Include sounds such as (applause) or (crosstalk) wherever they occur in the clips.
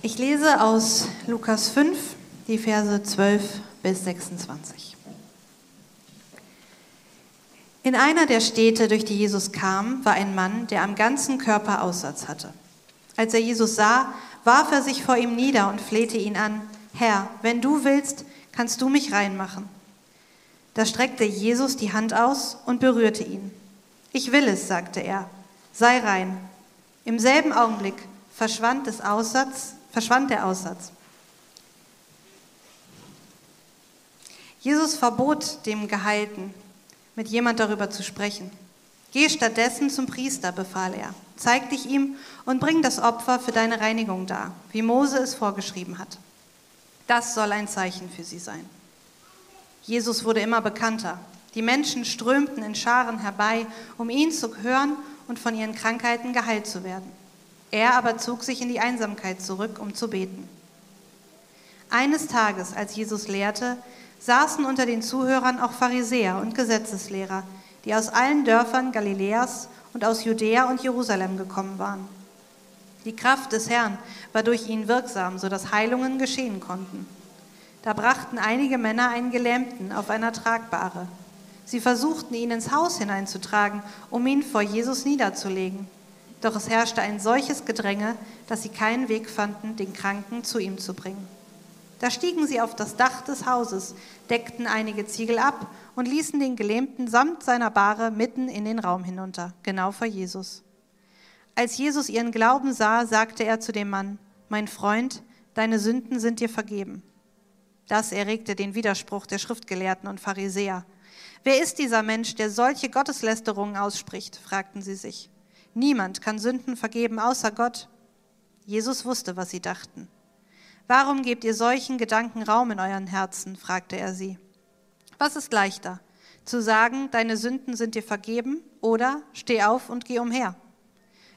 Ich lese aus Lukas 5 die Verse 12 bis 26. In einer der Städte, durch die Jesus kam, war ein Mann, der am ganzen Körper Aussatz hatte. Als er Jesus sah, warf er sich vor ihm nieder und flehte ihn an, Herr, wenn du willst, kannst du mich reinmachen. Da streckte Jesus die Hand aus und berührte ihn. Ich will es, sagte er, sei rein. Im selben Augenblick verschwand, des Aussatz, verschwand der Aussatz. Jesus verbot dem Geheilten, mit jemand darüber zu sprechen. Geh stattdessen zum Priester, befahl er. Zeig dich ihm und bring das Opfer für deine Reinigung dar, wie Mose es vorgeschrieben hat. Das soll ein Zeichen für sie sein. Jesus wurde immer bekannter. Die Menschen strömten in Scharen herbei, um ihn zu hören und von ihren Krankheiten geheilt zu werden. Er aber zog sich in die Einsamkeit zurück, um zu beten. Eines Tages, als Jesus lehrte, saßen unter den Zuhörern auch Pharisäer und Gesetzeslehrer, die aus allen Dörfern Galiläas und aus Judäa und Jerusalem gekommen waren. Die Kraft des Herrn war durch ihn wirksam, sodass Heilungen geschehen konnten. Da brachten einige Männer einen Gelähmten auf einer Tragbare. Sie versuchten ihn ins Haus hineinzutragen, um ihn vor Jesus niederzulegen. Doch es herrschte ein solches Gedränge, dass sie keinen Weg fanden, den Kranken zu ihm zu bringen. Da stiegen sie auf das Dach des Hauses, deckten einige Ziegel ab und ließen den Gelähmten samt seiner Bahre mitten in den Raum hinunter, genau vor Jesus. Als Jesus ihren Glauben sah, sagte er zu dem Mann, Mein Freund, deine Sünden sind dir vergeben. Das erregte den Widerspruch der Schriftgelehrten und Pharisäer. Wer ist dieser Mensch, der solche Gotteslästerungen ausspricht? fragten sie sich. Niemand kann Sünden vergeben außer Gott. Jesus wusste, was sie dachten. Warum gebt ihr solchen Gedanken Raum in euren Herzen? fragte er sie. Was ist leichter, zu sagen, deine Sünden sind dir vergeben oder steh auf und geh umher?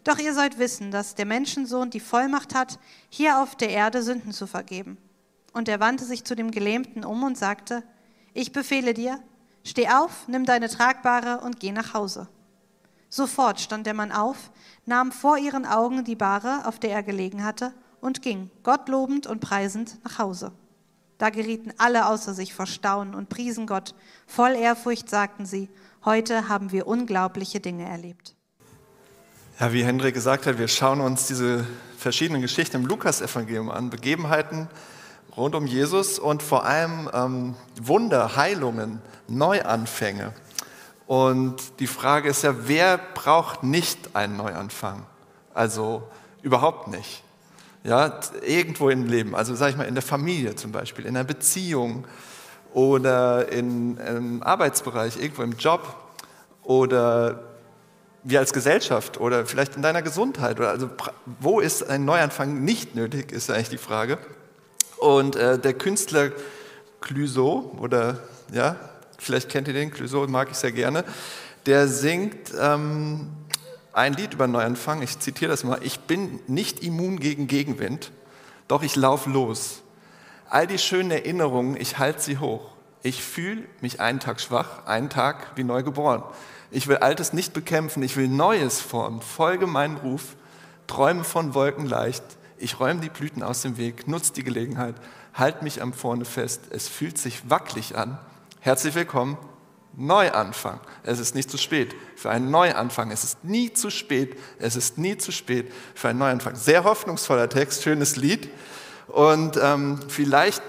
Doch ihr sollt wissen, dass der Menschensohn die Vollmacht hat, hier auf der Erde Sünden zu vergeben. Und er wandte sich zu dem Gelähmten um und sagte, ich befehle dir, steh auf, nimm deine Tragbare und geh nach Hause. Sofort stand der Mann auf, nahm vor ihren Augen die Bahre, auf der er gelegen hatte, und ging, Gott lobend und preisend, nach Hause. Da gerieten alle außer sich vor Staunen und priesen Gott. Voll Ehrfurcht sagten sie, heute haben wir unglaubliche Dinge erlebt. Ja, wie Hendrik gesagt hat, wir schauen uns diese verschiedenen Geschichten im Lukasevangelium an, Begebenheiten rund um Jesus und vor allem ähm, Wunder, Heilungen, Neuanfänge. Und die Frage ist ja, wer braucht nicht einen Neuanfang? Also überhaupt nicht. Ja, irgendwo im Leben, also sage ich mal in der Familie zum Beispiel, in einer Beziehung oder in, im Arbeitsbereich, irgendwo im Job oder wir als Gesellschaft oder vielleicht in deiner Gesundheit. Oder also wo ist ein Neuanfang nicht nötig, ist eigentlich die Frage. Und äh, der Künstler Clouseau oder ja, vielleicht kennt ihr den, Clouseau mag ich sehr gerne, der singt ähm, ein Lied über Neuanfang, ich zitiere das mal, ich bin nicht immun gegen Gegenwind, doch ich laufe los. All die schönen Erinnerungen, ich halte sie hoch. Ich fühle mich einen Tag schwach, einen Tag wie neu geboren. Ich will Altes nicht bekämpfen, ich will Neues formen. Folge meinen Ruf, träume von Wolken leicht. Ich räume die Blüten aus dem Weg, nutze die Gelegenheit, halt mich am Vorne fest. Es fühlt sich wackelig an. Herzlich willkommen, Neuanfang. Es ist nicht zu spät für einen Neuanfang. Es ist nie zu spät. Es ist nie zu spät für einen Neuanfang. Sehr hoffnungsvoller Text, schönes Lied. Und ähm, vielleicht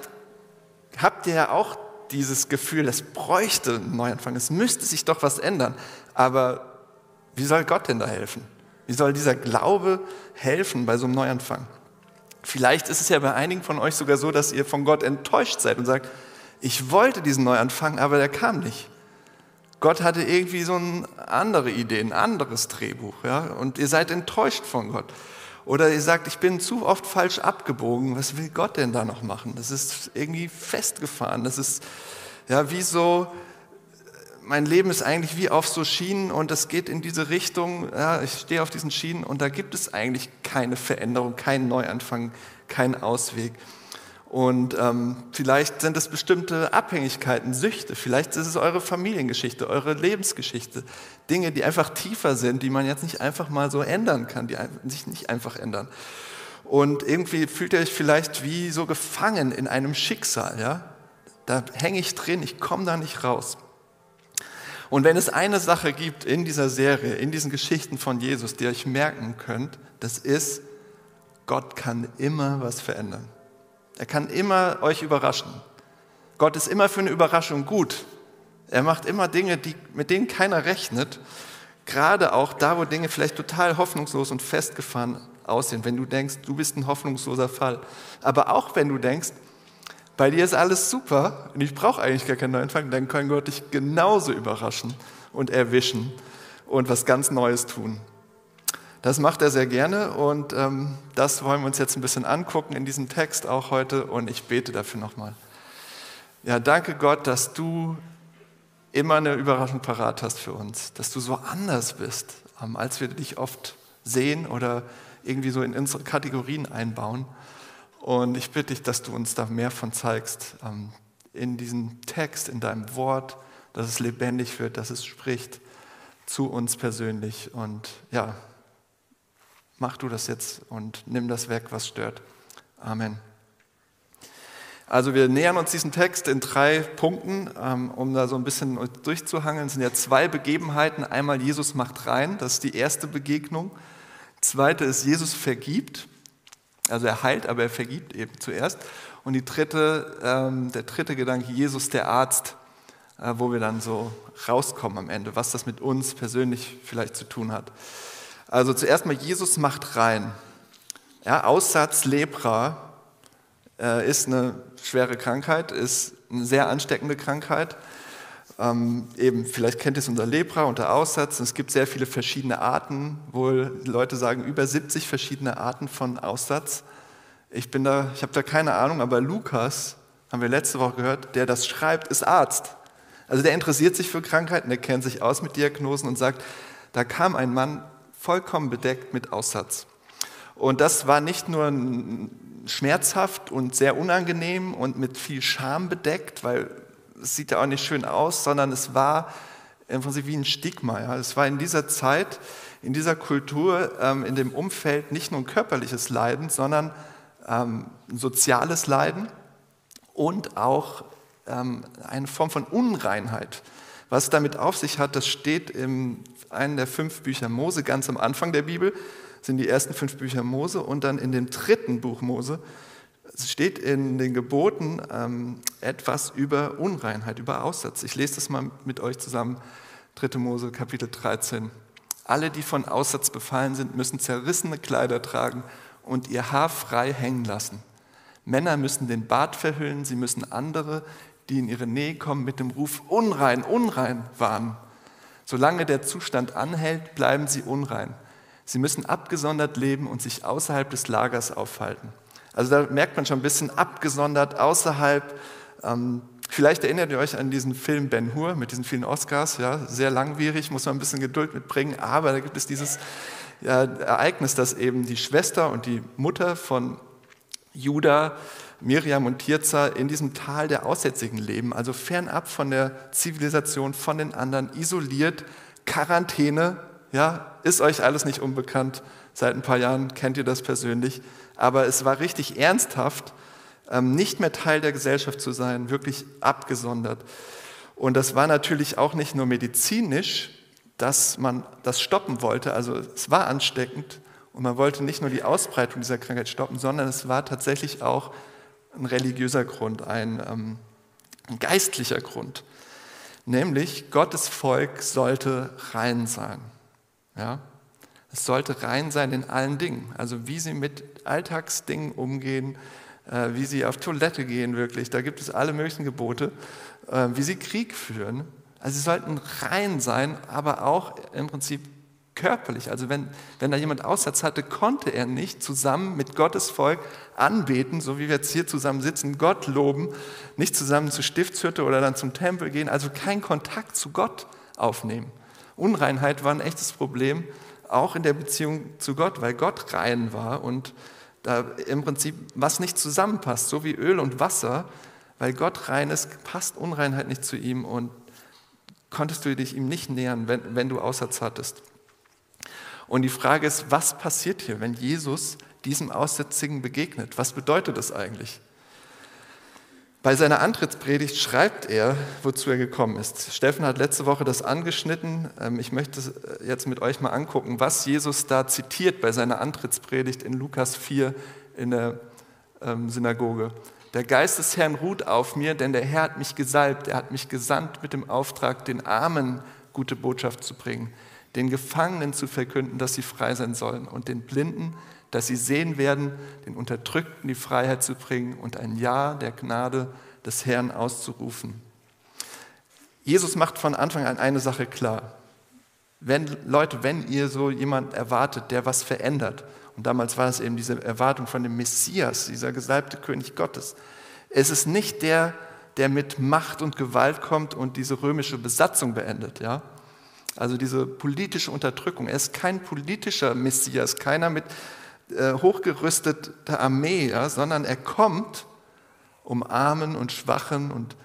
habt ihr ja auch dieses Gefühl, es bräuchte einen Neuanfang. Es müsste sich doch was ändern. Aber wie soll Gott denn da helfen? Wie soll dieser Glaube helfen bei so einem Neuanfang? Vielleicht ist es ja bei einigen von euch sogar so, dass ihr von Gott enttäuscht seid und sagt, ich wollte diesen Neuanfang, aber der kam nicht. Gott hatte irgendwie so eine andere Idee, ein anderes Drehbuch, ja, und ihr seid enttäuscht von Gott. Oder ihr sagt, ich bin zu oft falsch abgebogen, was will Gott denn da noch machen? Das ist irgendwie festgefahren, das ist ja wie so, mein Leben ist eigentlich wie auf so Schienen und es geht in diese Richtung, ja, ich stehe auf diesen Schienen und da gibt es eigentlich keine Veränderung, keinen Neuanfang, keinen Ausweg. Und ähm, vielleicht sind es bestimmte Abhängigkeiten, Süchte, vielleicht ist es eure Familiengeschichte, eure Lebensgeschichte, Dinge, die einfach tiefer sind, die man jetzt nicht einfach mal so ändern kann, die sich nicht einfach ändern. Und irgendwie fühlt ihr euch vielleicht wie so gefangen in einem Schicksal. Ja? Da hänge ich drin, ich komme da nicht raus. Und wenn es eine Sache gibt in dieser Serie, in diesen Geschichten von Jesus, die ihr euch merken könnt, das ist, Gott kann immer was verändern. Er kann immer euch überraschen. Gott ist immer für eine Überraschung gut. Er macht immer Dinge, die, mit denen keiner rechnet. Gerade auch da, wo Dinge vielleicht total hoffnungslos und festgefahren aussehen. Wenn du denkst, du bist ein hoffnungsloser Fall. Aber auch wenn du denkst, bei dir ist alles super und ich brauche eigentlich gar keinen Neuanfang, dann kann Gott dich genauso überraschen und erwischen und was ganz Neues tun. Das macht er sehr gerne und ähm, das wollen wir uns jetzt ein bisschen angucken in diesem Text auch heute und ich bete dafür nochmal. Ja, danke Gott, dass du immer eine Überraschung parat hast für uns, dass du so anders bist, ähm, als wir dich oft sehen oder irgendwie so in unsere Kategorien einbauen. Und ich bitte dich, dass du uns da mehr von zeigst, ähm, in diesem Text, in deinem Wort, dass es lebendig wird, dass es spricht zu uns persönlich. Und ja, mach du das jetzt und nimm das weg, was stört. Amen. Also wir nähern uns diesem Text in drei Punkten, ähm, um da so ein bisschen durchzuhangeln. Es sind ja zwei Begebenheiten. Einmal Jesus macht rein, das ist die erste Begegnung. Zweite ist, Jesus vergibt. Also er heilt, aber er vergibt eben zuerst. Und die dritte, ähm, der dritte Gedanke, Jesus der Arzt, äh, wo wir dann so rauskommen am Ende, was das mit uns persönlich vielleicht zu tun hat. Also zuerst mal, Jesus macht rein. Ja, Aussatz Lepra äh, ist eine schwere Krankheit, ist eine sehr ansteckende Krankheit. Ähm, eben, vielleicht kennt ihr es unter Lepra, unter Aussatz. Es gibt sehr viele verschiedene Arten, wohl Leute sagen über 70 verschiedene Arten von Aussatz. Ich ich habe da keine Ahnung, aber Lukas, haben wir letzte Woche gehört, der das schreibt, ist Arzt. Also der interessiert sich für Krankheiten, der kennt sich aus mit Diagnosen und sagt, da kam ein Mann vollkommen bedeckt mit Aussatz. Und das war nicht nur schmerzhaft und sehr unangenehm und mit viel Scham bedeckt, weil es sieht ja auch nicht schön aus, sondern es war im Prinzip wie ein Stigma. Ja. Es war in dieser Zeit, in dieser Kultur, ähm, in dem Umfeld nicht nur ein körperliches Leiden, sondern ähm, ein soziales Leiden und auch ähm, eine Form von Unreinheit. Was damit auf sich hat, das steht in einem der fünf Bücher Mose, ganz am Anfang der Bibel, sind die ersten fünf Bücher Mose und dann in dem dritten Buch Mose es steht in den Geboten ähm, etwas über Unreinheit, über Aussatz. Ich lese das mal mit euch zusammen. 3. Mose, Kapitel 13. Alle, die von Aussatz befallen sind, müssen zerrissene Kleider tragen und ihr Haar frei hängen lassen. Männer müssen den Bart verhüllen, sie müssen andere, die in ihre Nähe kommen, mit dem Ruf unrein, unrein warnen. Solange der Zustand anhält, bleiben sie unrein. Sie müssen abgesondert leben und sich außerhalb des Lagers aufhalten. Also da merkt man schon ein bisschen abgesondert, außerhalb. Ähm, vielleicht erinnert ihr euch an diesen Film Ben Hur mit diesen vielen Oscars. Ja, sehr langwierig, muss man ein bisschen Geduld mitbringen. Aber da gibt es dieses ja, Ereignis, dass eben die Schwester und die Mutter von Judah, Miriam und Tirza in diesem Tal der Aussätzigen leben, also fernab von der Zivilisation, von den anderen, isoliert, Quarantäne. Ja, ist euch alles nicht unbekannt. Seit ein paar Jahren kennt ihr das persönlich aber es war richtig ernsthaft, ähm, nicht mehr Teil der Gesellschaft zu sein, wirklich abgesondert. Und das war natürlich auch nicht nur medizinisch, dass man das stoppen wollte, also es war ansteckend und man wollte nicht nur die Ausbreitung dieser Krankheit stoppen, sondern es war tatsächlich auch ein religiöser Grund, ein, ähm, ein geistlicher Grund. Nämlich Gottes Volk sollte rein sein. Ja? Es sollte rein sein in allen Dingen. Also wie sie mit Alltagsdingen umgehen, äh, wie sie auf Toilette gehen wirklich. Da gibt es alle möglichen Gebote. Äh, wie sie Krieg führen. Also sie sollten rein sein, aber auch im Prinzip körperlich. Also wenn, wenn da jemand Aussatz hatte, konnte er nicht zusammen mit Gottes Volk anbeten, so wie wir jetzt hier zusammen sitzen, Gott loben, nicht zusammen zur Stiftshütte oder dann zum Tempel gehen, also keinen Kontakt zu Gott aufnehmen. Unreinheit war ein echtes Problem auch in der Beziehung zu Gott, weil Gott rein war und da im Prinzip was nicht zusammenpasst, so wie Öl und Wasser, weil Gott rein ist, passt Unreinheit nicht zu ihm und konntest du dich ihm nicht nähern, wenn, wenn du Aussatz hattest. Und die Frage ist, was passiert hier, wenn Jesus diesem Aussätzigen begegnet. Was bedeutet das eigentlich? Bei seiner Antrittspredigt schreibt er, wozu er gekommen ist. Steffen hat letzte Woche das angeschnitten. Ähm, ich möchte äh, jetzt mit euch mal angucken, was Jesus da zitiert bei seiner Antrittspredigt in Lukas 4 in der ähm, Synagoge. Der Geist des Herrn ruht auf mir, denn der Herr hat mich gesalbt. Er hat mich gesandt mit dem Auftrag, den Armen gute Botschaft zu bringen, den Gefangenen zu verkünden, dass sie frei sein sollen und den Blinden, dass sie sehen werden, den Unterdrückten die Freiheit zu bringen und ein Ja der Gnade des Herrn auszurufen. Jesus macht von Anfang an eine Sache klar. Wenn, Leute, wenn ihr so jemand erwartet, der was verändert, und damals war es eben diese Erwartung von dem Messias, dieser gesalbte König Gottes, es ist nicht der, der mit Macht und Gewalt kommt und diese römische Besatzung beendet, ja? Also diese politische Unterdrückung. Er ist kein politischer Messias, keiner mit äh, hochgerüsteter Armee, ja, sondern er kommt, um Armen und Schwachen und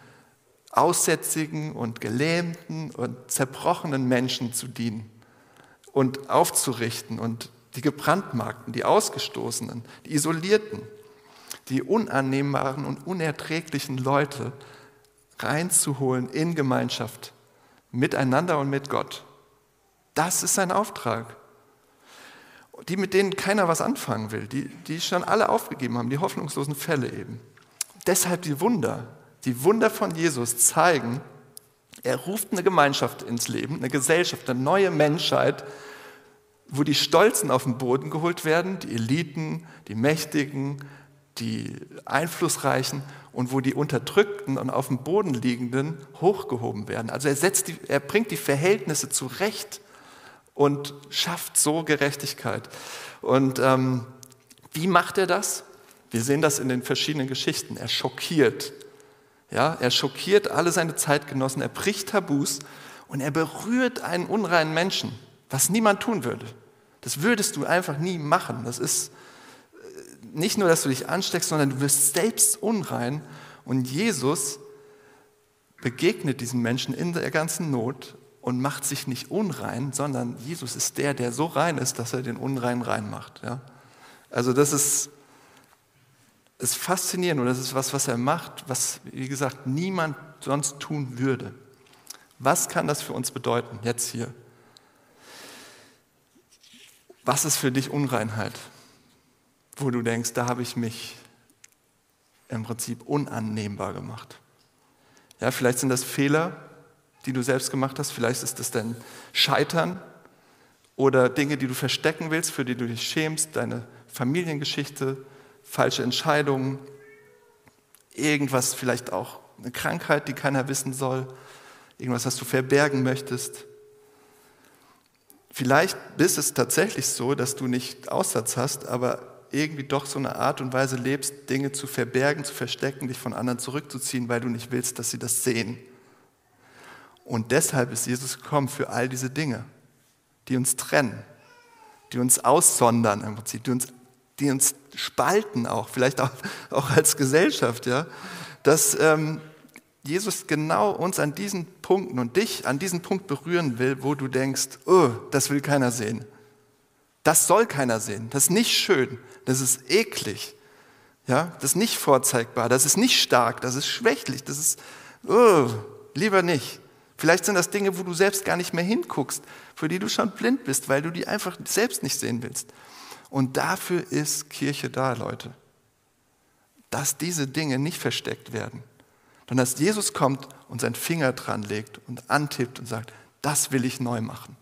Aussätzigen und Gelähmten und zerbrochenen Menschen zu dienen und aufzurichten und die Gebrandmarkten, die Ausgestoßenen, die Isolierten, die unannehmbaren und unerträglichen Leute reinzuholen in Gemeinschaft, miteinander und mit Gott. Das ist sein Auftrag die, mit denen keiner was anfangen will, die, die schon alle aufgegeben haben, die hoffnungslosen Fälle eben. Deshalb die Wunder, die Wunder von Jesus zeigen, er ruft eine Gemeinschaft ins Leben, eine Gesellschaft, eine neue Menschheit, wo die Stolzen auf den Boden geholt werden, die Eliten, die Mächtigen, die Einflussreichen und wo die Unterdrückten und auf dem Boden liegenden hochgehoben werden. Also er, setzt die, er bringt die Verhältnisse zurecht und schafft so Gerechtigkeit. Und ähm, wie macht er das? Wir sehen das in den verschiedenen Geschichten. Er schockiert. Ja, er schockiert alle seine Zeitgenossen, er bricht Tabus und er berührt einen unreinen Menschen, was niemand tun würde. Das würdest du einfach nie machen. Das ist nicht nur, dass du dich ansteckst, sondern du wirst selbst unrein. Und Jesus begegnet diesen Menschen in der ganzen Not und macht sich nicht unrein, sondern Jesus ist der, der so rein ist, dass er den Unrein rein macht. Ja? Also das ist, ist faszinierend und das ist was, was er macht, was, wie gesagt, niemand sonst tun würde. Was kann das für uns bedeuten, jetzt hier? Was ist für dich Unreinheit? Wo du denkst, da habe ich mich im Prinzip unannehmbar gemacht. Ja, vielleicht sind das Fehler, die du selbst gemacht hast. Vielleicht ist es dein Scheitern oder Dinge, die du verstecken willst, für die du dich schämst, deine Familiengeschichte, falsche Entscheidungen, irgendwas, vielleicht auch eine Krankheit, die keiner wissen soll, irgendwas, was du verbergen möchtest. Vielleicht ist es tatsächlich so, dass du nicht Aussatz hast, aber irgendwie doch so eine Art und Weise lebst, Dinge zu verbergen, zu verstecken, dich von anderen zurückzuziehen, weil du nicht willst, dass sie das sehen. Und deshalb ist Jesus gekommen für all diese Dinge, die uns trennen, die uns aussondern im Prinzip, die uns, die uns spalten auch, vielleicht auch, auch als Gesellschaft, ja, dass ähm, Jesus genau uns an diesen Punkten und dich an diesen Punkt berühren will, wo du denkst, oh, das will keiner sehen. Das soll keiner sehen. Das ist nicht schön. Das ist eklig. Ja, das ist nicht vorzeigbar. Das ist nicht stark. Das ist schwächlich. Das ist, oh, lieber nicht. Vielleicht sind das Dinge, wo du selbst gar nicht mehr hinguckst, für die du schon blind bist, weil du die einfach selbst nicht sehen willst. Und dafür ist Kirche da, Leute. Dass diese Dinge nicht versteckt werden, sondern dass Jesus kommt und seinen Finger dran legt und antippt und sagt, das will ich neu machen.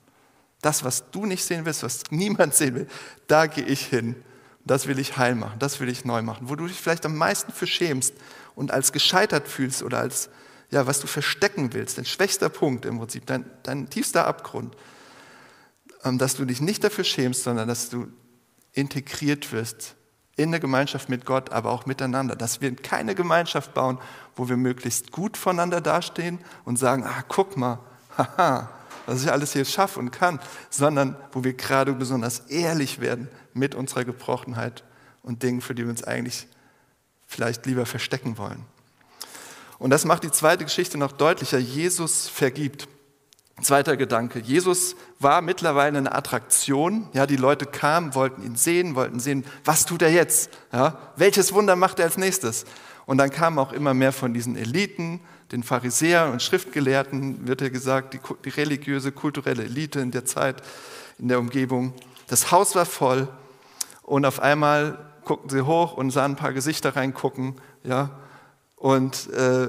Das, was du nicht sehen willst, was niemand sehen will, da gehe ich hin. Das will ich heil machen, das will ich neu machen. Wo du dich vielleicht am meisten für schämst und als gescheitert fühlst oder als ja, was du verstecken willst, dein schwächster Punkt im Prinzip, dein, dein tiefster Abgrund, ähm, dass du dich nicht dafür schämst, sondern dass du integriert wirst in eine Gemeinschaft mit Gott, aber auch miteinander. Dass wir keine Gemeinschaft bauen, wo wir möglichst gut voneinander dastehen und sagen, ah, guck mal, (laughs) haha, was ich alles hier schaffe und kann, sondern wo wir gerade besonders ehrlich werden mit unserer Gebrochenheit und Dingen, für die wir uns eigentlich vielleicht lieber verstecken wollen. Und das macht die zweite Geschichte noch deutlicher. Jesus vergibt. Zweiter Gedanke. Jesus war mittlerweile eine Attraktion. Ja, die Leute kamen, wollten ihn sehen, wollten sehen, was tut er jetzt? Ja, welches Wunder macht er als nächstes? Und dann kamen auch immer mehr von diesen Eliten, den Pharisäern und Schriftgelehrten, wird ja gesagt, die, die religiöse, kulturelle Elite in der Zeit, in der Umgebung. Das Haus war voll und auf einmal guckten sie hoch und sahen ein paar Gesichter reingucken. Ja, und äh,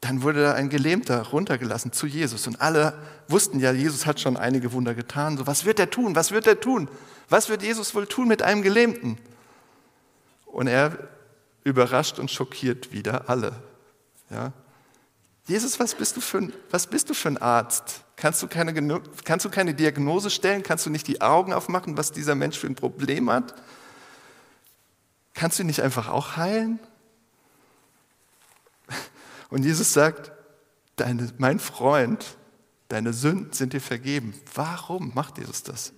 dann wurde da ein Gelähmter runtergelassen zu Jesus. Und alle wussten ja, Jesus hat schon einige Wunder getan. So, was wird er tun? Was wird er tun? Was wird Jesus wohl tun mit einem Gelähmten? Und er überrascht und schockiert wieder alle. Ja? Jesus, was bist, du für ein, was bist du für ein Arzt? Kannst du, keine, kannst du keine Diagnose stellen? Kannst du nicht die Augen aufmachen, was dieser Mensch für ein Problem hat? Kannst du ihn nicht einfach auch heilen? Und Jesus sagt, deine, mein Freund, deine Sünden sind dir vergeben. Warum macht Jesus das?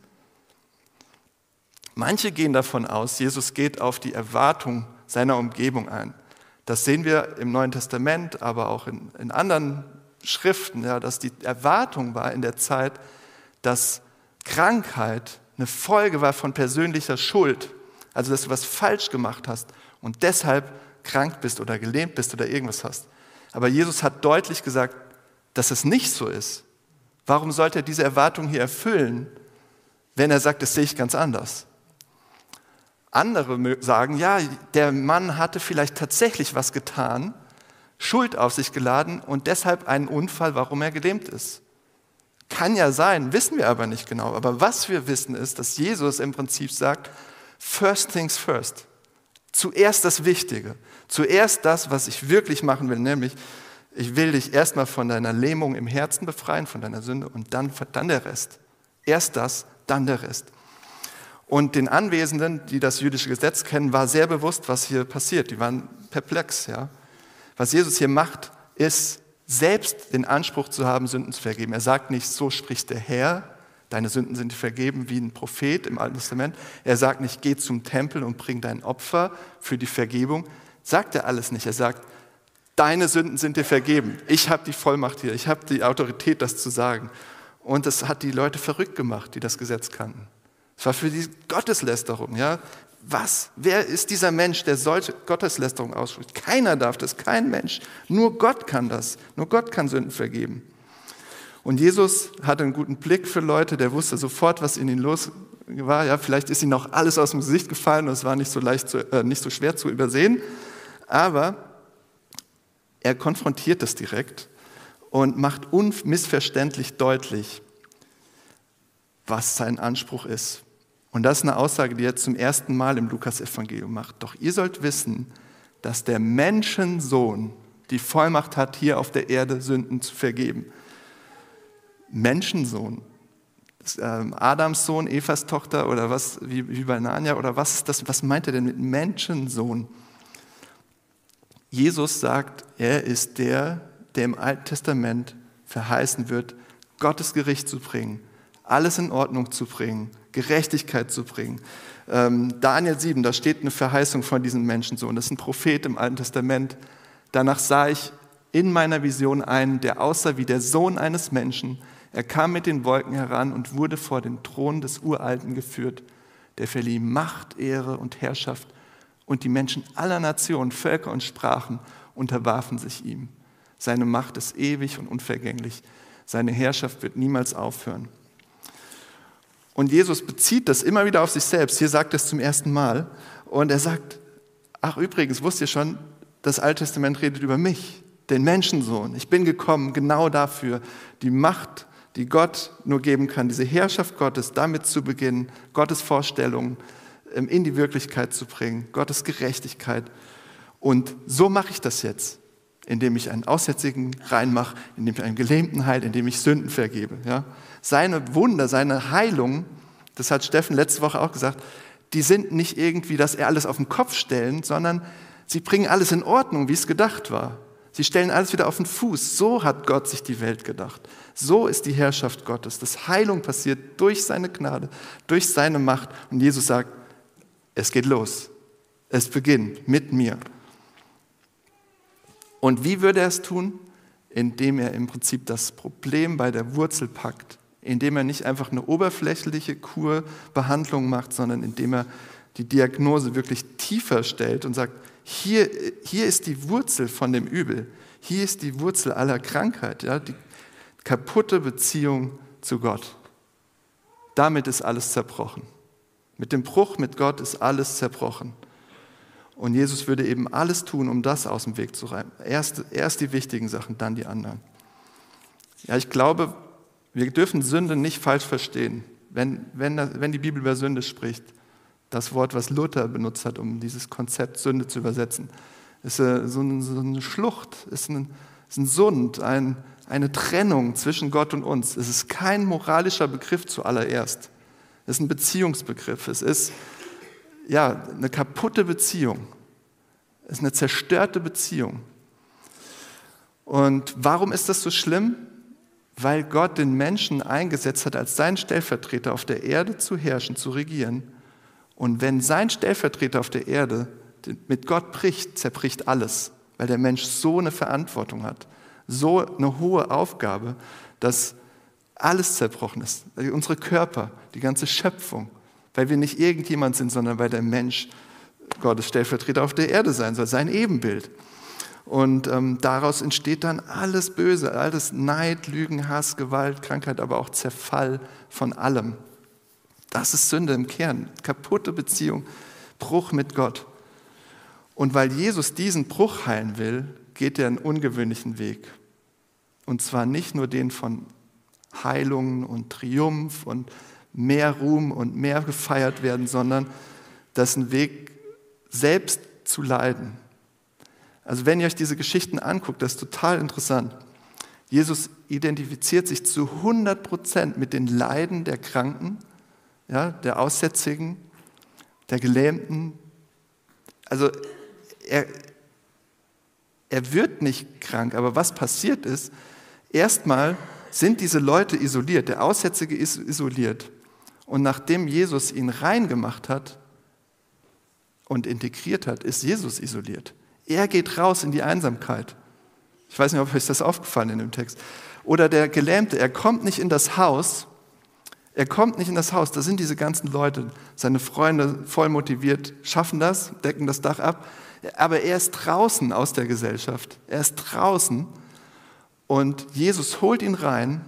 Manche gehen davon aus, Jesus geht auf die Erwartung seiner Umgebung ein. Das sehen wir im Neuen Testament, aber auch in, in anderen Schriften, ja, dass die Erwartung war in der Zeit, dass Krankheit eine Folge war von persönlicher Schuld. Also, dass du was falsch gemacht hast und deshalb krank bist oder gelähmt bist oder irgendwas hast. Aber Jesus hat deutlich gesagt, dass es nicht so ist. Warum sollte er diese Erwartung hier erfüllen, wenn er sagt, das sehe ich ganz anders? Andere sagen, ja, der Mann hatte vielleicht tatsächlich was getan, Schuld auf sich geladen und deshalb einen Unfall, warum er gelähmt ist. Kann ja sein, wissen wir aber nicht genau. Aber was wir wissen ist, dass Jesus im Prinzip sagt, first things first. Zuerst das Wichtige. Zuerst das, was ich wirklich machen will, nämlich ich will dich erstmal von deiner Lähmung im Herzen befreien, von deiner Sünde und dann, dann der Rest. Erst das, dann der Rest. Und den Anwesenden, die das jüdische Gesetz kennen, war sehr bewusst, was hier passiert. Die waren perplex. Ja? Was Jesus hier macht, ist selbst den Anspruch zu haben, Sünden zu vergeben. Er sagt nicht, so spricht der Herr, deine Sünden sind vergeben wie ein Prophet im Alten Testament. Er sagt nicht, geh zum Tempel und bring dein Opfer für die Vergebung. Sagt er alles nicht. Er sagt, deine Sünden sind dir vergeben. Ich habe die Vollmacht hier. Ich habe die Autorität, das zu sagen. Und das hat die Leute verrückt gemacht, die das Gesetz kannten. Es war für die Gotteslästerung. Ja? Was? Wer ist dieser Mensch, der solche Gotteslästerung ausspricht? Keiner darf das, kein Mensch. Nur Gott kann das. Nur Gott kann Sünden vergeben. Und Jesus hatte einen guten Blick für Leute, der wusste sofort, was in ihnen los war. Ja, vielleicht ist ihnen noch alles aus dem Gesicht gefallen und es war nicht so, leicht zu, äh, nicht so schwer zu übersehen. Aber er konfrontiert das direkt und macht unmissverständlich deutlich, was sein Anspruch ist. Und das ist eine Aussage, die er zum ersten Mal im Lukas-Evangelium macht. Doch ihr sollt wissen, dass der Menschensohn die Vollmacht hat, hier auf der Erde Sünden zu vergeben. Menschensohn. Ähm, Adams Sohn, Evas Tochter oder was, wie, wie bei Narnia oder was ist das? Was meint er denn mit Menschensohn? Jesus sagt, er ist der, der im Alten Testament verheißen wird, Gottes Gericht zu bringen, alles in Ordnung zu bringen, Gerechtigkeit zu bringen. Ähm, Daniel 7, da steht eine Verheißung von diesem Menschensohn. Das ist ein Prophet im Alten Testament. Danach sah ich in meiner Vision einen, der aussah wie der Sohn eines Menschen, er kam mit den Wolken heran und wurde vor den Thron des Uralten geführt. Der verlieh Macht, Ehre und Herrschaft. Und die Menschen aller Nationen, Völker und Sprachen unterwarfen sich ihm. Seine Macht ist ewig und unvergänglich. Seine Herrschaft wird niemals aufhören. Und Jesus bezieht das immer wieder auf sich selbst. Hier sagt er es zum ersten Mal. Und er sagt, ach übrigens, wusst ihr schon, das Alte Testament redet über mich, den Menschensohn. Ich bin gekommen genau dafür, die Macht die Gott nur geben kann, diese Herrschaft Gottes damit zu beginnen, Gottes Vorstellungen ähm, in die Wirklichkeit zu bringen, Gottes Gerechtigkeit. Und so mache ich das jetzt, indem ich einen Aussätzigen reinmache, indem ich einen Gelähmten heile, indem ich Sünden vergebe. Ja? Seine Wunder, seine Heilung, das hat Steffen letzte Woche auch gesagt, die sind nicht irgendwie, dass er alles auf den Kopf stellen, sondern sie bringen alles in Ordnung, wie es gedacht war. Sie stellen alles wieder auf den Fuß. So hat Gott sich die Welt gedacht. So ist die Herrschaft Gottes. Das Heilung passiert durch seine Gnade, durch seine Macht. Und Jesus sagt, es geht los. Es beginnt mit mir. Und wie würde er es tun? indem er im Prinzip das Problem bei der Wurzel packt, indem er nicht einfach eine oberflächliche Kurbehandlung macht, sondern indem er die Diagnose wirklich tiefer stellt und sagt, hier, hier ist die Wurzel von dem Übel, hier ist die Wurzel aller Krankheit, ja, die kaputte Beziehung zu Gott. Damit ist alles zerbrochen. Mit dem Bruch mit Gott ist alles zerbrochen. Und Jesus würde eben alles tun, um das aus dem Weg zu räumen. Erst, erst die wichtigen Sachen, dann die anderen. Ja, ich glaube, wir dürfen Sünde nicht falsch verstehen. Wenn, wenn, wenn die Bibel über Sünde spricht, das Wort, was Luther benutzt hat, um dieses Konzept Sünde zu übersetzen, ist äh, so eine Schlucht, ist ein, ist ein Sund, ein, eine Trennung zwischen Gott und uns. Es ist kein moralischer Begriff zuallererst. Es ist ein Beziehungsbegriff. Es ist ja, eine kaputte Beziehung. Es ist eine zerstörte Beziehung. Und warum ist das so schlimm? Weil Gott den Menschen eingesetzt hat, als sein Stellvertreter auf der Erde zu herrschen, zu regieren. Und wenn sein Stellvertreter auf der Erde mit Gott bricht, zerbricht alles, weil der Mensch so eine Verantwortung hat, so eine hohe Aufgabe, dass alles zerbrochen ist. Unsere Körper, die ganze Schöpfung, weil wir nicht irgendjemand sind, sondern weil der Mensch Gottes Stellvertreter auf der Erde sein soll, sein Ebenbild. Und ähm, daraus entsteht dann alles Böse, alles Neid, Lügen, Hass, Gewalt, Krankheit, aber auch Zerfall von allem. Das ist Sünde im Kern, kaputte Beziehung, Bruch mit Gott. Und weil Jesus diesen Bruch heilen will, geht er einen ungewöhnlichen Weg. Und zwar nicht nur den von Heilungen und Triumph und mehr Ruhm und mehr gefeiert werden, sondern das ist ein Weg, selbst zu leiden. Also wenn ihr euch diese Geschichten anguckt, das ist total interessant. Jesus identifiziert sich zu 100 Prozent mit den Leiden der Kranken, ja, der Aussätzigen, der Gelähmten. Also er, er wird nicht krank, aber was passiert ist, erstmal sind diese Leute isoliert, der Aussätzige ist isoliert. Und nachdem Jesus ihn rein gemacht hat und integriert hat, ist Jesus isoliert. Er geht raus in die Einsamkeit. Ich weiß nicht, ob euch das aufgefallen in dem Text. Oder der Gelähmte, er kommt nicht in das Haus, er kommt nicht in das Haus, da sind diese ganzen Leute, seine Freunde voll motiviert, schaffen das, decken das Dach ab, aber er ist draußen aus der Gesellschaft, er ist draußen. Und Jesus holt ihn rein,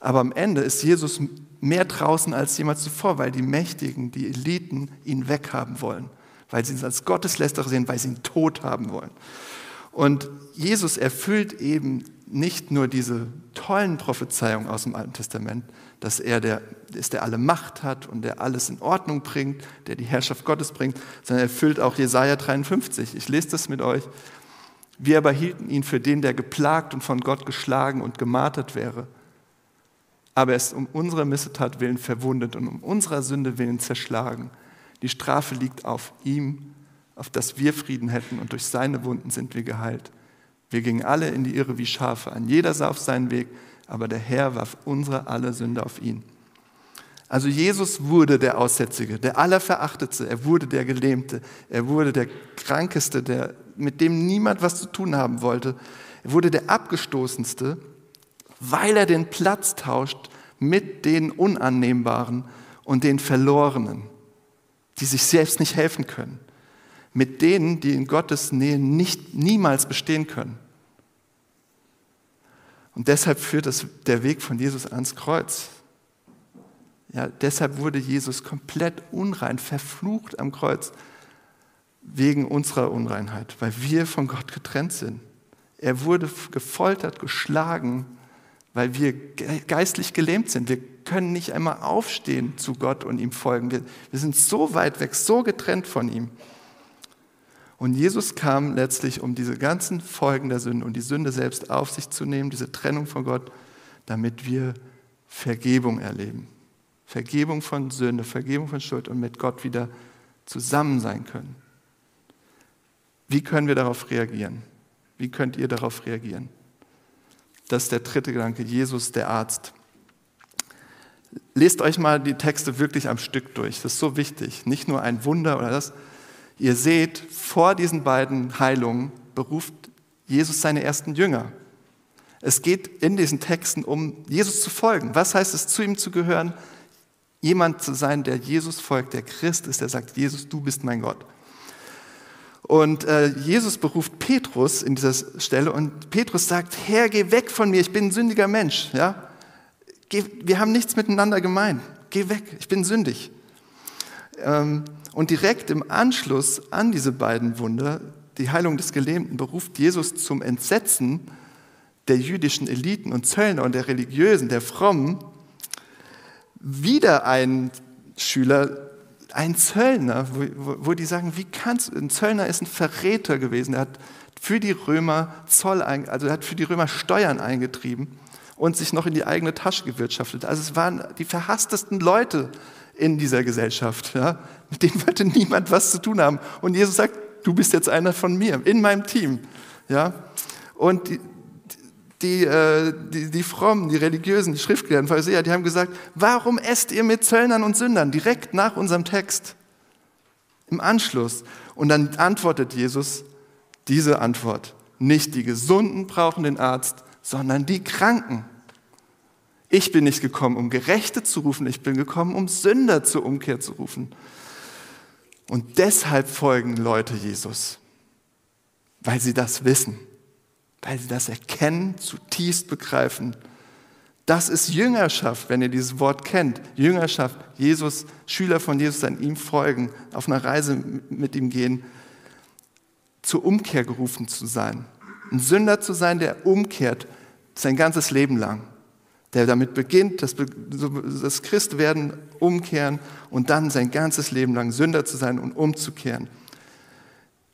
aber am Ende ist Jesus mehr draußen als jemals zuvor, weil die Mächtigen, die Eliten ihn weghaben wollen, weil sie ihn als Gotteslästerer sehen, weil sie ihn tot haben wollen. Und Jesus erfüllt eben nicht nur diese tollen Prophezeiungen aus dem Alten Testament, dass er der ist, der alle Macht hat und der alles in Ordnung bringt, der die Herrschaft Gottes bringt, sondern er erfüllt auch Jesaja 53. Ich lese das mit euch. Wir aber hielten ihn für den, der geplagt und von Gott geschlagen und gemartert wäre. Aber er ist um unserer Missetat willen verwundet und um unserer Sünde willen zerschlagen. Die Strafe liegt auf ihm, auf dass wir Frieden hätten und durch seine Wunden sind wir geheilt. Wir gingen alle in die Irre wie Schafe, ein jeder sah auf seinen Weg, aber der Herr warf unsere alle Sünde auf ihn. Also Jesus wurde der Aussätzige, der Allerverachtetste, er wurde der Gelähmte, er wurde der Krankeste, der, mit dem niemand was zu tun haben wollte. Er wurde der Abgestoßenste, weil er den Platz tauscht mit den Unannehmbaren und den Verlorenen, die sich selbst nicht helfen können, mit denen, die in Gottes Nähe nicht, niemals bestehen können. Und deshalb führt das, der Weg von Jesus ans Kreuz. Ja, deshalb wurde Jesus komplett unrein, verflucht am Kreuz, wegen unserer Unreinheit, weil wir von Gott getrennt sind. Er wurde gefoltert, geschlagen, weil wir geistlich gelähmt sind. Wir können nicht einmal aufstehen zu Gott und ihm folgen. Wir, wir sind so weit weg, so getrennt von ihm. Und Jesus kam letztlich, um diese ganzen Folgen der Sünde und die Sünde selbst auf sich zu nehmen, diese Trennung von Gott, damit wir Vergebung erleben. Vergebung von Sünde, Vergebung von Schuld und mit Gott wieder zusammen sein können. Wie können wir darauf reagieren? Wie könnt ihr darauf reagieren? Das ist der dritte Gedanke, Jesus der Arzt. Lest euch mal die Texte wirklich am Stück durch. Das ist so wichtig. Nicht nur ein Wunder oder das, Ihr seht, vor diesen beiden Heilungen beruft Jesus seine ersten Jünger. Es geht in diesen Texten um Jesus zu folgen. Was heißt es, zu ihm zu gehören? Jemand zu sein, der Jesus folgt, der Christ ist, der sagt, Jesus, du bist mein Gott. Und äh, Jesus beruft Petrus in dieser Stelle und Petrus sagt, Herr, geh weg von mir, ich bin ein sündiger Mensch. Ja? Geh, wir haben nichts miteinander gemein. Geh weg, ich bin sündig. Ähm, und direkt im Anschluss an diese beiden Wunder, die Heilung des Gelähmten, beruft Jesus zum Entsetzen der jüdischen Eliten und Zöllner und der Religiösen, der Frommen, wieder einen Schüler, ein Zöllner, wo, wo, die sagen, wie kannst ein Zöllner ist ein Verräter gewesen, er hat für die Römer Zoll, also er hat für die Römer Steuern eingetrieben und sich noch in die eigene Tasche gewirtschaftet. Also es waren die verhasstesten Leute in dieser Gesellschaft. Ja? Mit denen wollte niemand was zu tun haben. Und Jesus sagt, du bist jetzt einer von mir, in meinem Team. Ja? Und die, die, äh, die, die Frommen, die Religiösen, die Schriftgelehrten, Pharisäer, die haben gesagt, warum esst ihr mit Zöllnern und Sündern? Direkt nach unserem Text. Im Anschluss. Und dann antwortet Jesus diese Antwort. Nicht die Gesunden brauchen den Arzt, sondern die Kranken. Ich bin nicht gekommen, um Gerechte zu rufen, ich bin gekommen, um Sünder zur Umkehr zu rufen. Und deshalb folgen Leute Jesus, weil sie das wissen, weil sie das erkennen, zutiefst begreifen. Das ist Jüngerschaft, wenn ihr dieses Wort kennt. Jüngerschaft, Jesus, Schüler von Jesus an ihm folgen, auf einer Reise mit ihm gehen, zur Umkehr gerufen zu sein. Ein Sünder zu sein, der umkehrt sein ganzes Leben lang. Der damit beginnt, das, das Christwerden umkehren und dann sein ganzes Leben lang Sünder zu sein und umzukehren.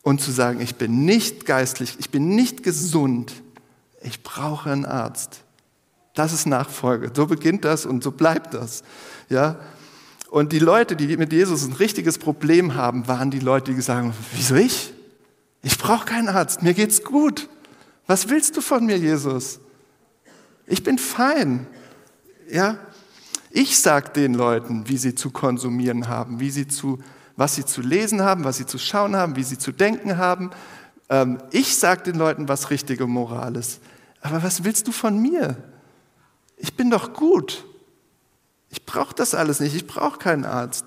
Und zu sagen, ich bin nicht geistlich, ich bin nicht gesund, ich brauche einen Arzt. Das ist Nachfolge. So beginnt das und so bleibt das. Ja? Und die Leute, die mit Jesus ein richtiges Problem haben, waren die Leute, die sagen, wieso ich? Ich brauche keinen Arzt, mir geht's gut. Was willst du von mir, Jesus? Ich bin fein. Ja? Ich sage den Leuten, wie sie zu konsumieren haben, wie sie zu, was sie zu lesen haben, was sie zu schauen haben, wie sie zu denken haben. Ähm, ich sage den Leuten, was richtige Moral ist. Aber was willst du von mir? Ich bin doch gut. Ich brauche das alles nicht. Ich brauche keinen Arzt.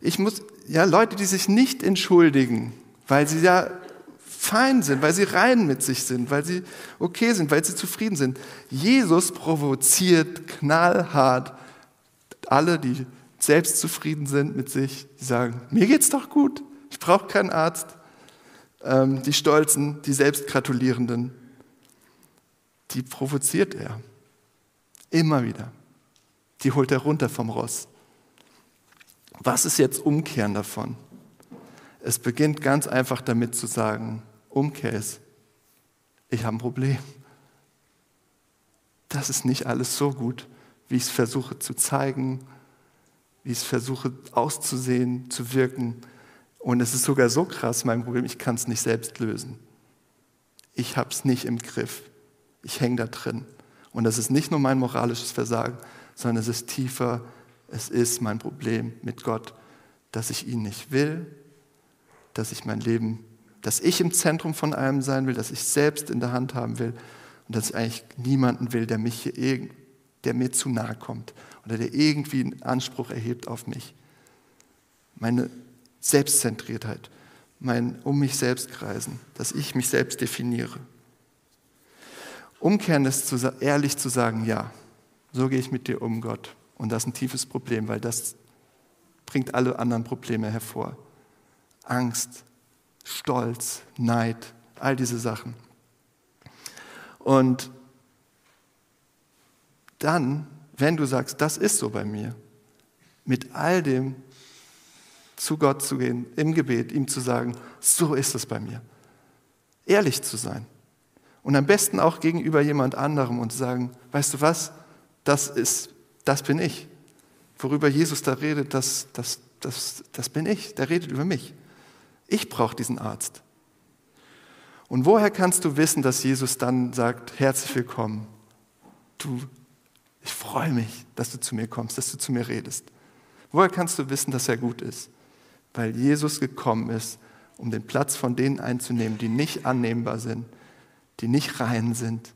Ich muss, ja, Leute, die sich nicht entschuldigen, weil sie ja fein sind, weil sie rein mit sich sind, weil sie okay sind, weil sie zufrieden sind. Jesus provoziert knallhart alle, die selbst zufrieden sind mit sich, die sagen, mir geht's doch gut, ich brauche keinen Arzt. Ähm, die Stolzen, die Selbstgratulierenden, die provoziert er. Immer wieder. Die holt er runter vom Ross. Was ist jetzt Umkehren davon? Es beginnt ganz einfach damit zu sagen, Umkehr ist, ich habe ein Problem. Das ist nicht alles so gut, wie ich es versuche zu zeigen, wie ich es versuche auszusehen, zu wirken. Und es ist sogar so krass, mein Problem, ich kann es nicht selbst lösen. Ich habe es nicht im Griff. Ich hänge da drin. Und das ist nicht nur mein moralisches Versagen, sondern es ist tiefer. Es ist mein Problem mit Gott, dass ich ihn nicht will, dass ich mein Leben, dass ich im Zentrum von allem sein will, dass ich selbst in der Hand haben will und dass ich eigentlich niemanden will, der mich hier, der mir zu nahe kommt oder der irgendwie einen Anspruch erhebt auf mich. Meine Selbstzentriertheit, mein um mich selbst kreisen, dass ich mich selbst definiere. Umkehren ist zu, ehrlich zu sagen, ja, so gehe ich mit dir um, Gott. Und das ist ein tiefes Problem, weil das bringt alle anderen Probleme hervor. Angst, Stolz, Neid, all diese Sachen. Und dann, wenn du sagst, das ist so bei mir, mit all dem zu Gott zu gehen, im Gebet, ihm zu sagen, so ist es bei mir. Ehrlich zu sein. Und am besten auch gegenüber jemand anderem und zu sagen, weißt du was, das ist, das bin ich. Worüber Jesus da redet, das, das, das, das bin ich. Der redet über mich. Ich brauche diesen Arzt. Und woher kannst du wissen, dass Jesus dann sagt, herzlich willkommen. Du, ich freue mich, dass du zu mir kommst, dass du zu mir redest. Woher kannst du wissen, dass er gut ist? Weil Jesus gekommen ist, um den Platz von denen einzunehmen, die nicht annehmbar sind, die nicht rein sind,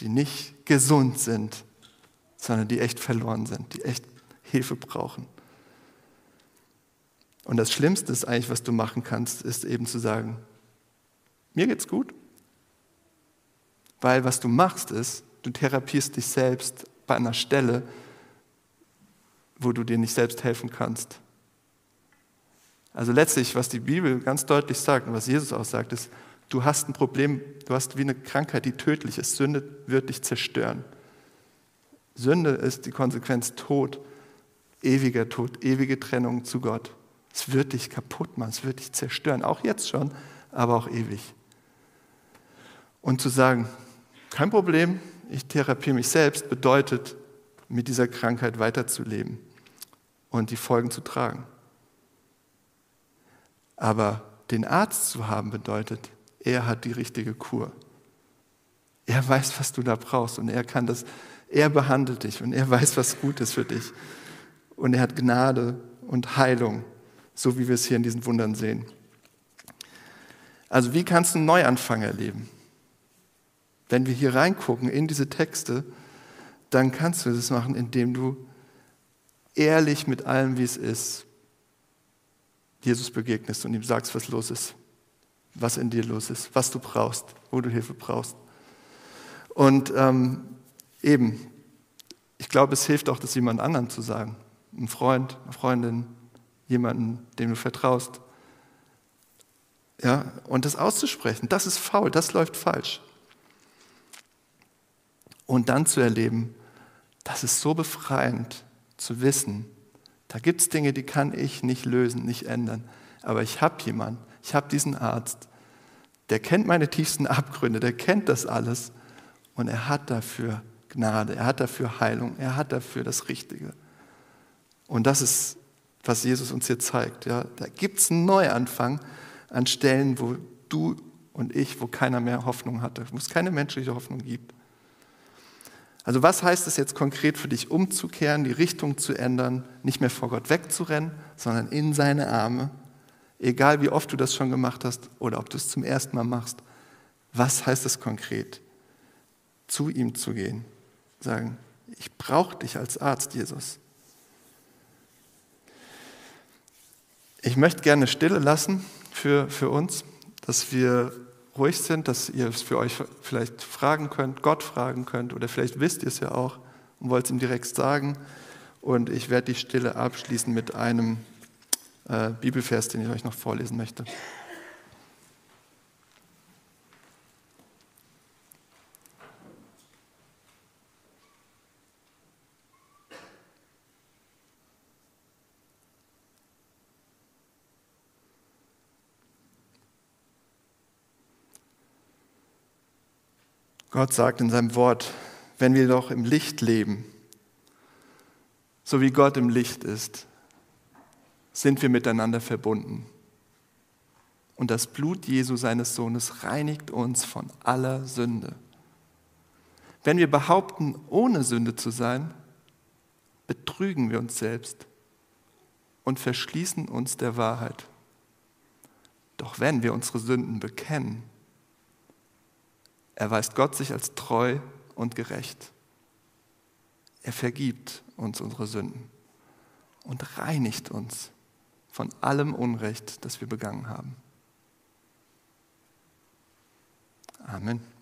die nicht gesund sind, sondern die echt verloren sind, die echt Hilfe brauchen. Und das Schlimmste ist eigentlich, was du machen kannst, ist eben zu sagen, mir geht's gut. Weil was du machst ist, du therapierst dich selbst bei einer Stelle, wo du dir nicht selbst helfen kannst. Also letztlich, was die Bibel ganz deutlich sagt und was Jesus auch sagt, ist, du hast ein Problem, du hast wie eine Krankheit, die tödlich ist. Sünde wird dich zerstören. Sünde ist die Konsequenz Tod, ewiger Tod, ewige Trennung zu Gott. Es wird dich kaputt machen, es wird dich zerstören, auch jetzt schon, aber auch ewig. Und zu sagen, kein Problem, ich therapiere mich selbst, bedeutet, mit dieser Krankheit weiterzuleben und die Folgen zu tragen. Aber den Arzt zu haben bedeutet, er hat die richtige Kur. Er weiß, was du da brauchst und er kann das, er behandelt dich und er weiß, was gut ist für dich. Und er hat Gnade und Heilung so wie wir es hier in diesen Wundern sehen. Also wie kannst du einen Neuanfang erleben? Wenn wir hier reingucken in diese Texte, dann kannst du das machen, indem du ehrlich mit allem, wie es ist, Jesus begegnest und ihm sagst, was los ist, was in dir los ist, was du brauchst, wo du Hilfe brauchst. Und ähm, eben, ich glaube, es hilft auch, das jemand anderen zu sagen, ein Freund, eine Freundin, jemanden, dem du vertraust. Ja, und das auszusprechen, das ist faul, das läuft falsch. Und dann zu erleben, das ist so befreiend zu wissen, da gibt es Dinge, die kann ich nicht lösen, nicht ändern. Aber ich habe jemanden, ich habe diesen Arzt, der kennt meine tiefsten Abgründe, der kennt das alles und er hat dafür Gnade, er hat dafür Heilung, er hat dafür das Richtige. Und das ist was Jesus uns hier zeigt. Ja, da gibt es einen Neuanfang an Stellen, wo du und ich, wo keiner mehr Hoffnung hatte, wo es keine menschliche Hoffnung gibt. Also was heißt es jetzt konkret für dich, umzukehren, die Richtung zu ändern, nicht mehr vor Gott wegzurennen, sondern in seine Arme, egal wie oft du das schon gemacht hast oder ob du es zum ersten Mal machst. Was heißt es konkret? Zu ihm zu gehen, sagen, ich brauche dich als Arzt, Jesus. Ich möchte gerne Stille lassen für, für uns, dass wir ruhig sind, dass ihr es für euch vielleicht fragen könnt, Gott fragen könnt oder vielleicht wisst ihr es ja auch und wollt es ihm direkt sagen. Und ich werde die Stille abschließen mit einem äh, Bibelvers, den ich euch noch vorlesen möchte. Gott sagt in seinem Wort, wenn wir doch im Licht leben, so wie Gott im Licht ist, sind wir miteinander verbunden. Und das Blut Jesu seines Sohnes reinigt uns von aller Sünde. Wenn wir behaupten, ohne Sünde zu sein, betrügen wir uns selbst und verschließen uns der Wahrheit. Doch wenn wir unsere Sünden bekennen, erweist Gott sich als treu und gerecht. Er vergibt uns unsere Sünden und reinigt uns von allem Unrecht, das wir begangen haben. Amen.